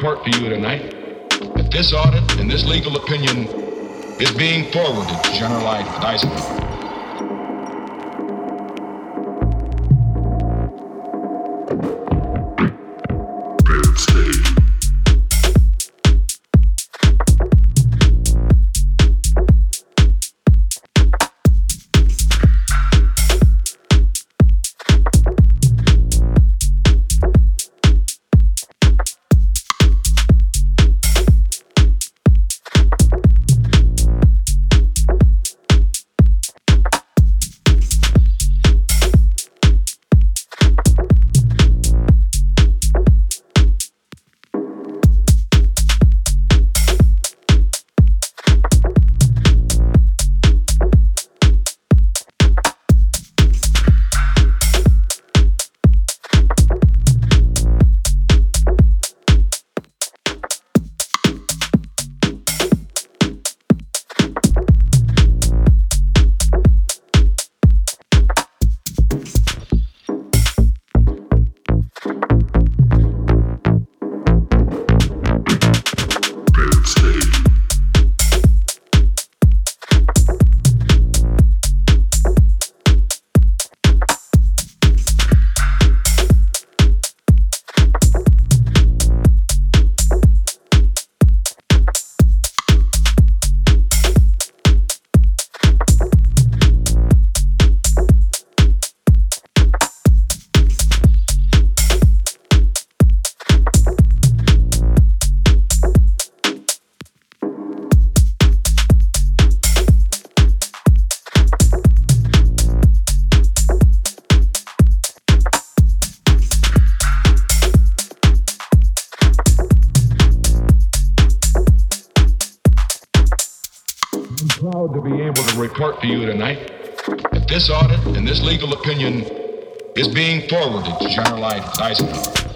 report to you tonight that this audit and this legal opinion is being forwarded to General Eisenhower. To you tonight that this audit and this legal opinion is being forwarded to General Eisenhower.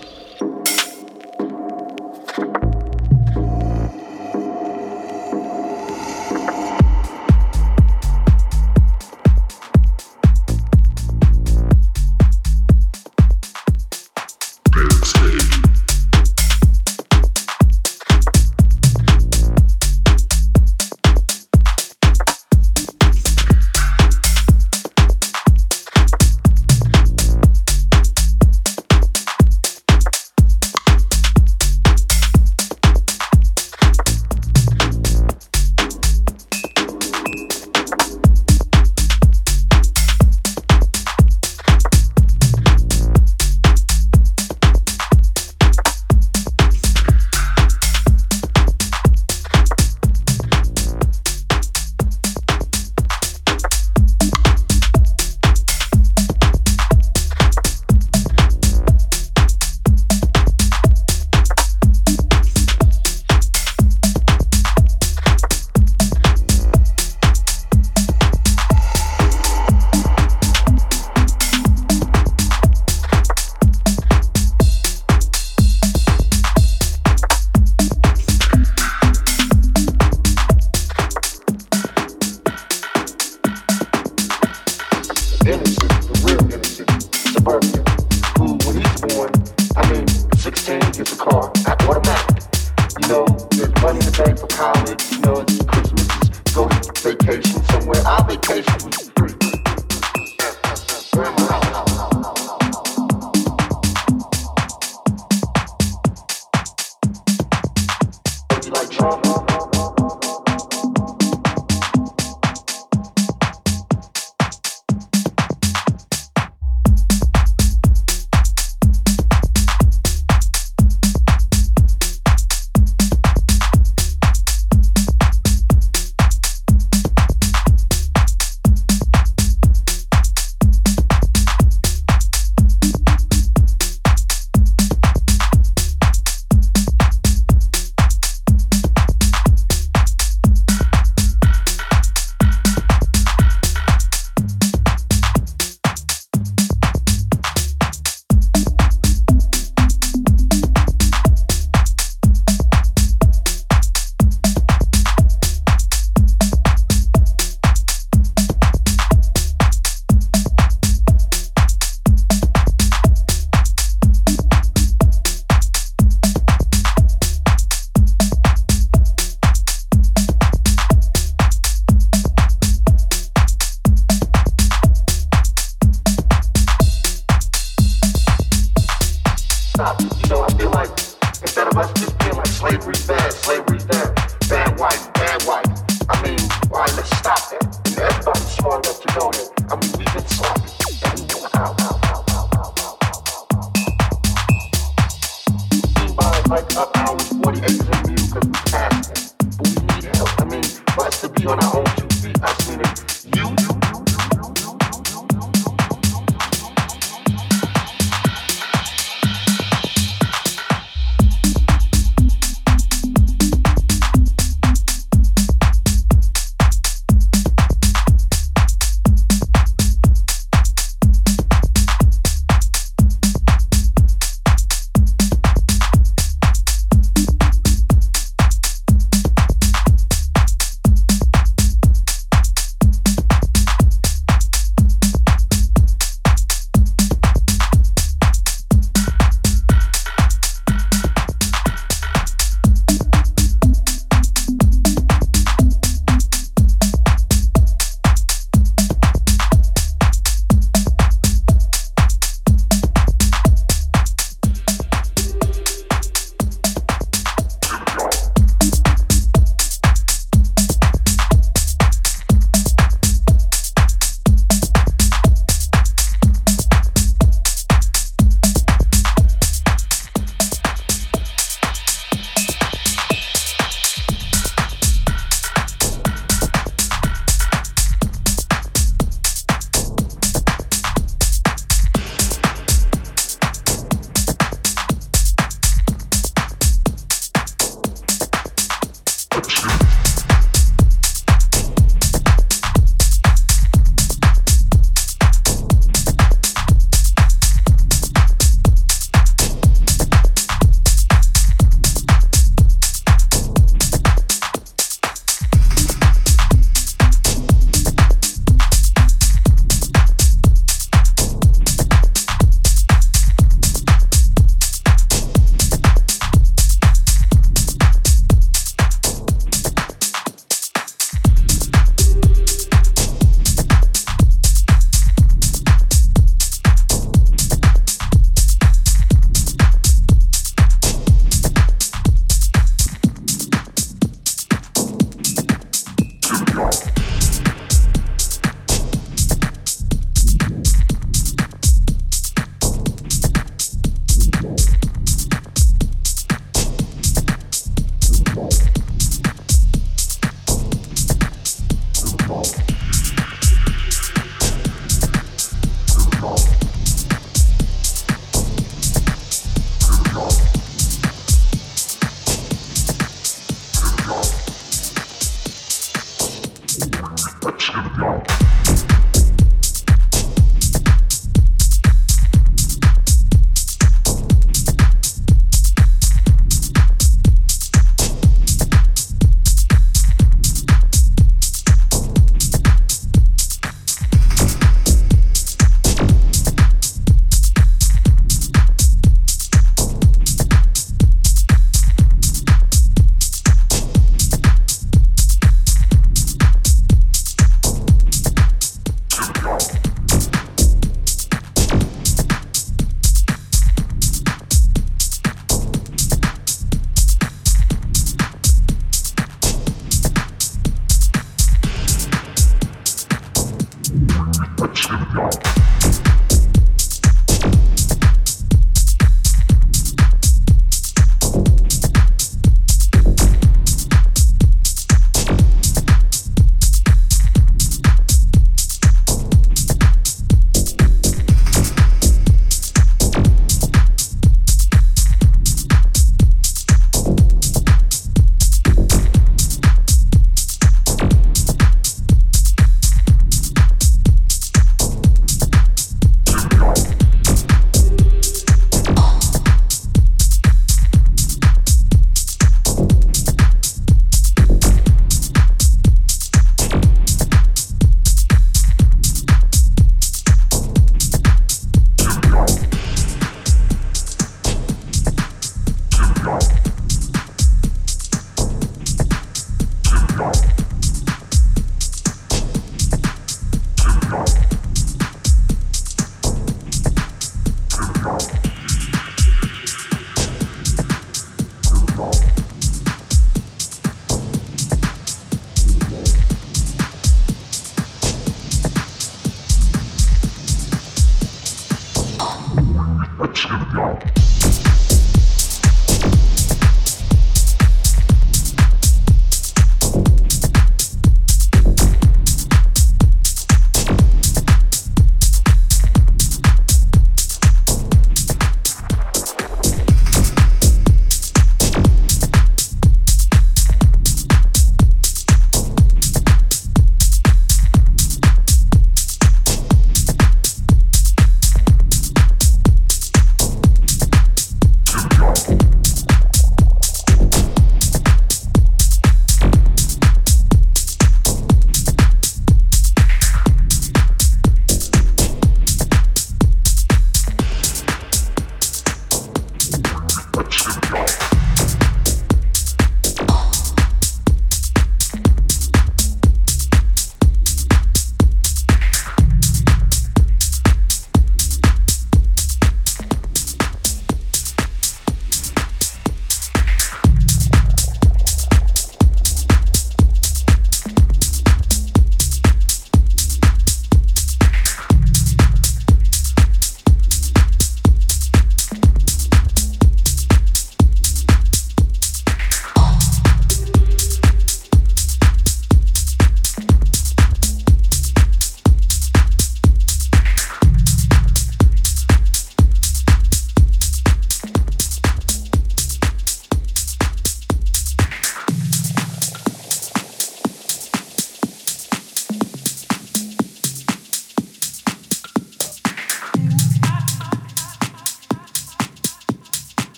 Obscure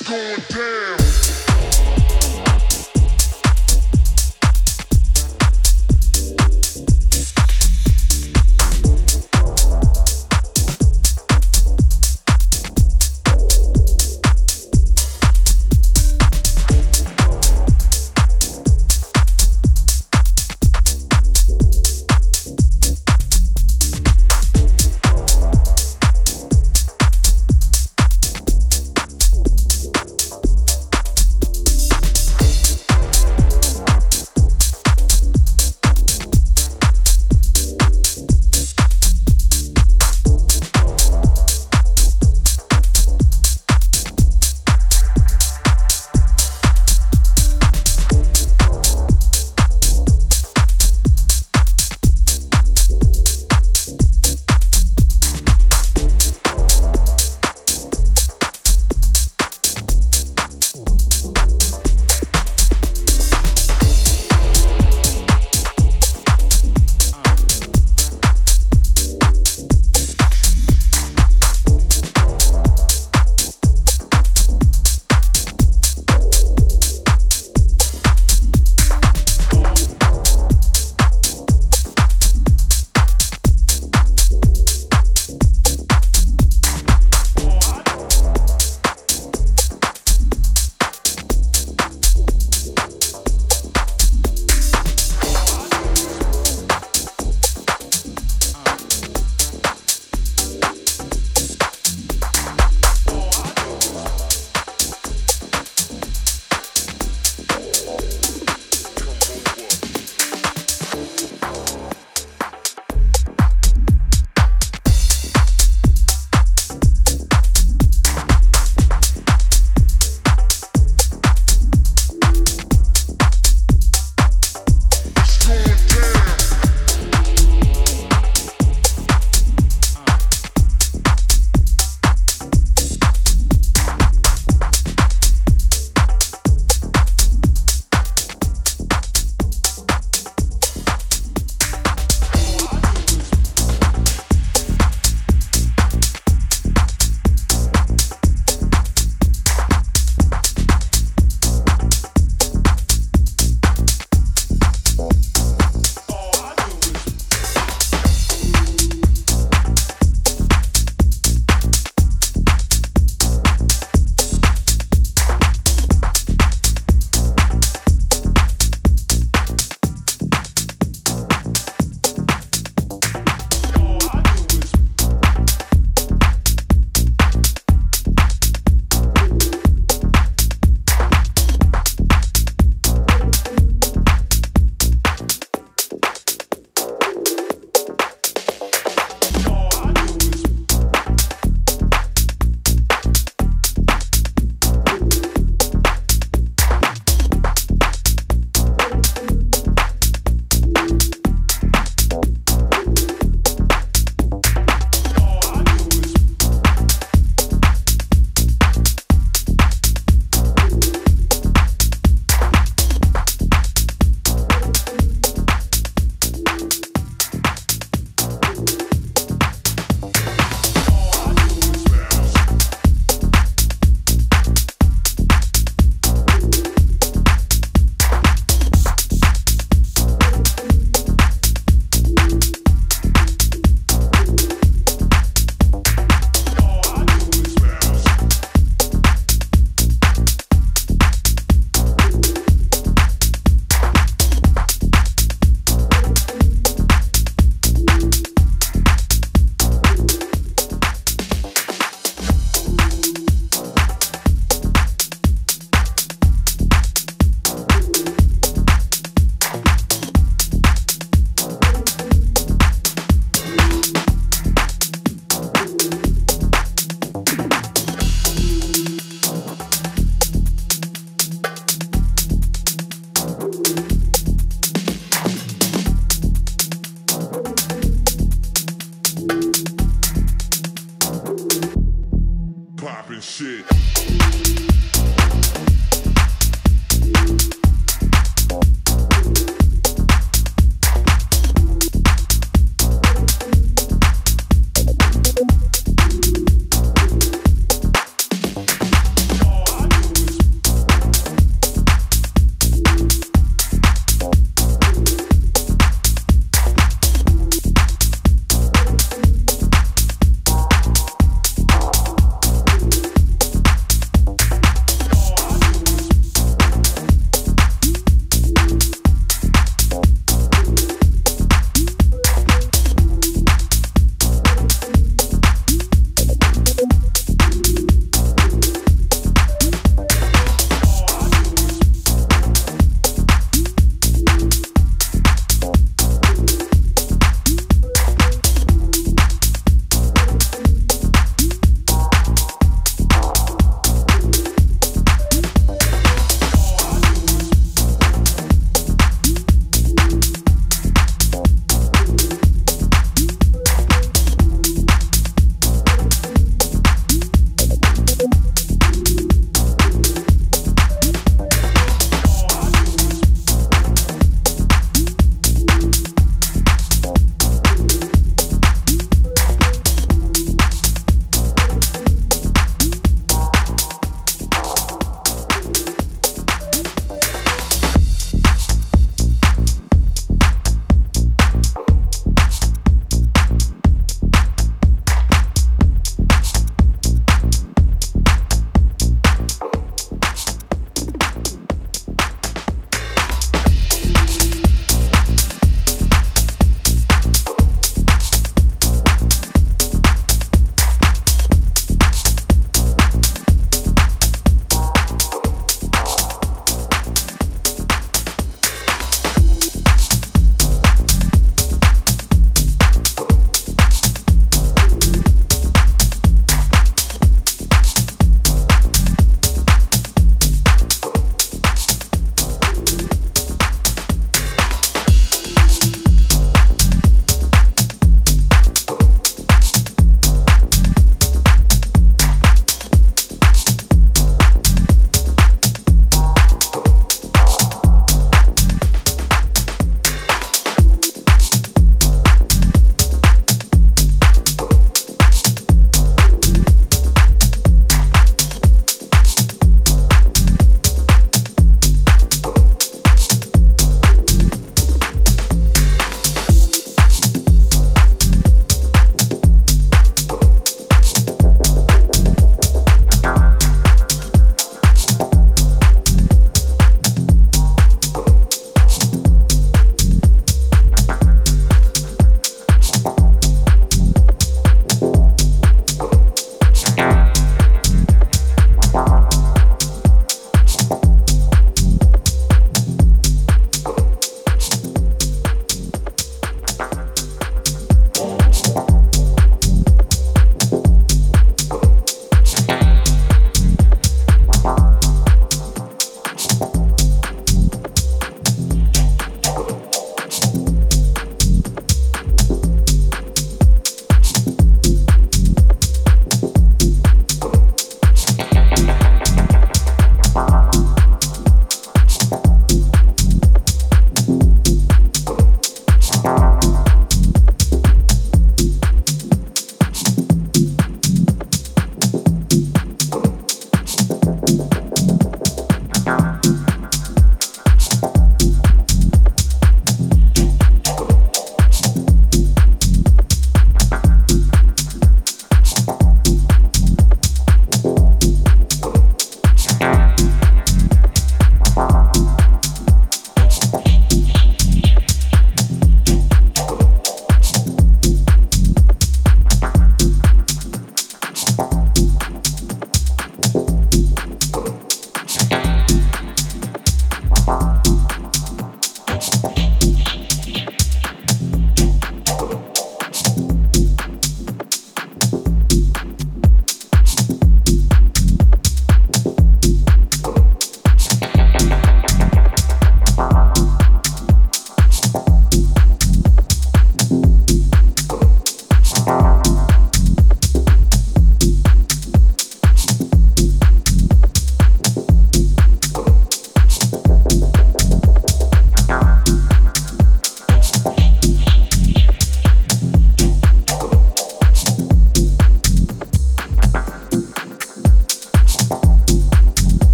It's going down.